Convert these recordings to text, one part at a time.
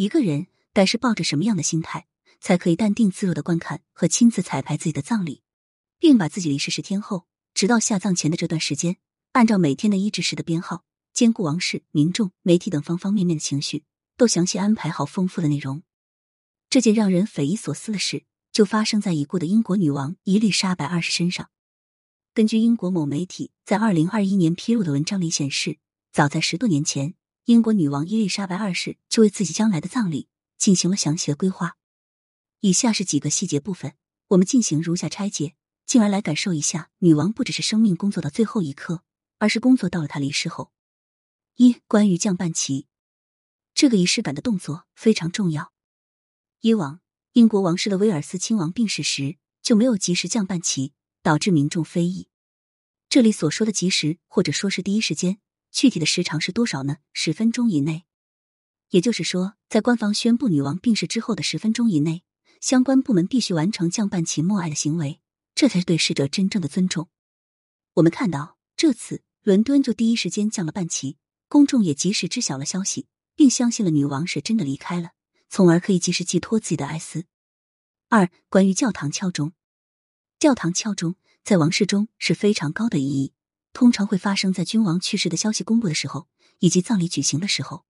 一个人该是抱着什么样的心态，才可以淡定自若的观看和亲自彩排自己的葬礼，并把自己离世十天后，直到下葬前的这段时间，按照每天的医治时的编号，兼顾王室、民众、媒体等方方面面的情绪，都详细安排好丰富的内容。这件让人匪夷所思的事，就发生在已故的英国女王伊丽莎白二世身上。根据英国某媒体在二零二一年披露的文章里显示，早在十多年前。英国女王伊丽莎白二世就为自己将来的葬礼进行了详细的规划。以下是几个细节部分，我们进行如下拆解，进而来感受一下女王不只是生命工作到最后一刻，而是工作到了她离世后。一、关于降半旗，这个仪式感的动作非常重要。以往英国王室的威尔斯亲王病逝时就没有及时降半旗，导致民众非议。这里所说的及时，或者说是第一时间。具体的时长是多少呢？十分钟以内，也就是说，在官方宣布女王病逝之后的十分钟以内，相关部门必须完成降半旗默哀的行为，这才是对逝者真正的尊重。我们看到，这次伦敦就第一时间降了半旗，公众也及时知晓了消息，并相信了女王是真的离开了，从而可以及时寄托自己的哀思。二、关于教堂敲钟，教堂敲钟在王室中是非常高的意义。通常会发生在君王去世的消息公布的时候，以及葬礼举行的时候。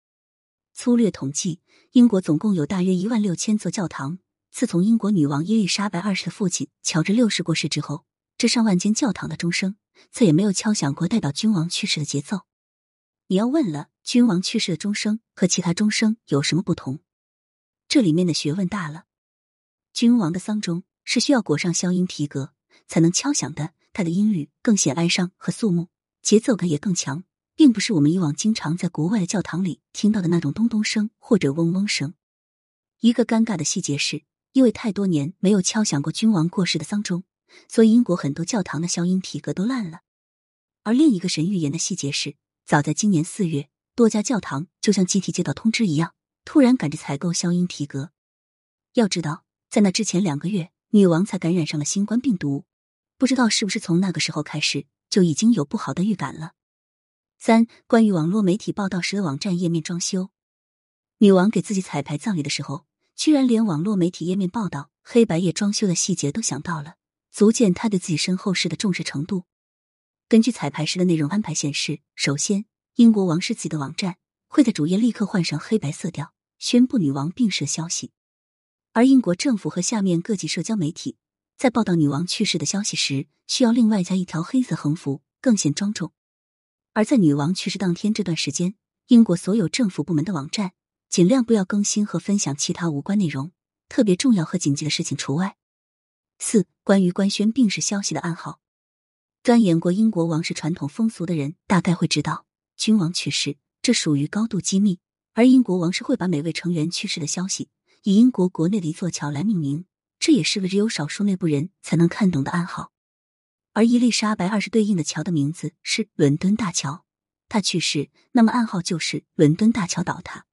粗略统计，英国总共有大约一万六千座教堂。自从英国女王伊丽莎白二世的父亲乔治六世过世之后，这上万间教堂的钟声再也没有敲响过代表君王去世的节奏。你要问了，君王去世的钟声和其他钟声有什么不同？这里面的学问大了。君王的丧钟是需要裹上消音皮革才能敲响的。它的音律更显哀伤和肃穆，节奏感也更强，并不是我们以往经常在国外的教堂里听到的那种咚咚声或者嗡嗡声。一个尴尬的细节是，因为太多年没有敲响过君王过世的丧钟，所以英国很多教堂的消音皮革都烂了。而另一个神预言的细节是，早在今年四月，多家教堂就像集体接到通知一样，突然赶着采购消音皮革。要知道，在那之前两个月，女王才感染上了新冠病毒。不知道是不是从那个时候开始就已经有不好的预感了。三、关于网络媒体报道时的网站页面装修，女王给自己彩排葬礼的时候，居然连网络媒体页面报道黑白页装修的细节都想到了，足见她对自己身后事的重视程度。根据彩排时的内容安排显示，首先，英国王室自己的网站会在主页立刻换上黑白色调，宣布女王病逝的消息，而英国政府和下面各级社交媒体。在报道女王去世的消息时，需要另外加一条黑色横幅，更显庄重。而在女王去世当天这段时间，英国所有政府部门的网站尽量不要更新和分享其他无关内容，特别重要和紧急的事情除外。四、关于官宣病逝消息的暗号，钻研过英国王室传统风俗的人大概会知道，君王去世这属于高度机密，而英国王室会把每位成员去世的消息以英国国内的一座桥来命名。这也是个只有少数内部人才能看懂的暗号，而伊丽莎白二世对应的桥的名字是伦敦大桥。他去世，那么暗号就是伦敦大桥倒塌。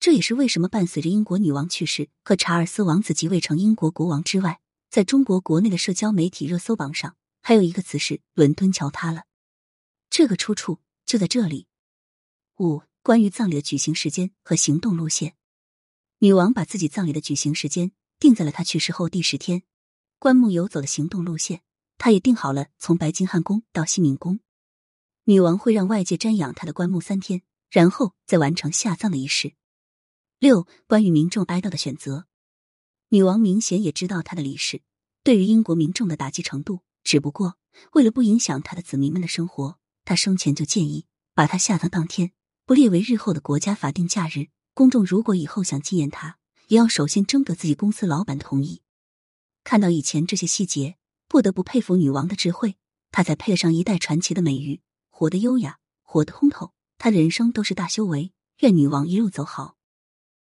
这也是为什么伴随着英国女王去世和查尔斯王子即位成英国国王之外，在中国国内的社交媒体热搜榜上还有一个词是“伦敦桥塌了”。这个出处就在这里。五、关于葬礼的举行时间和行动路线，女王把自己葬礼的举行时间。定在了他去世后第十天，棺木游走的行动路线，他也定好了从白金汉宫到西敏宫。女王会让外界瞻仰她的棺木三天，然后再完成下葬的仪式。六、关于民众哀悼的选择，女王明显也知道她的离世对于英国民众的打击程度，只不过为了不影响她的子民们的生活，她生前就建议把她下葬当天不列为日后的国家法定假日。公众如果以后想纪念她。也要首先征得自己公司老板同意。看到以前这些细节，不得不佩服女王的智慧。她才配得上一代传奇的美誉，活得优雅，活得通透。她的人生都是大修为。愿女王一路走好。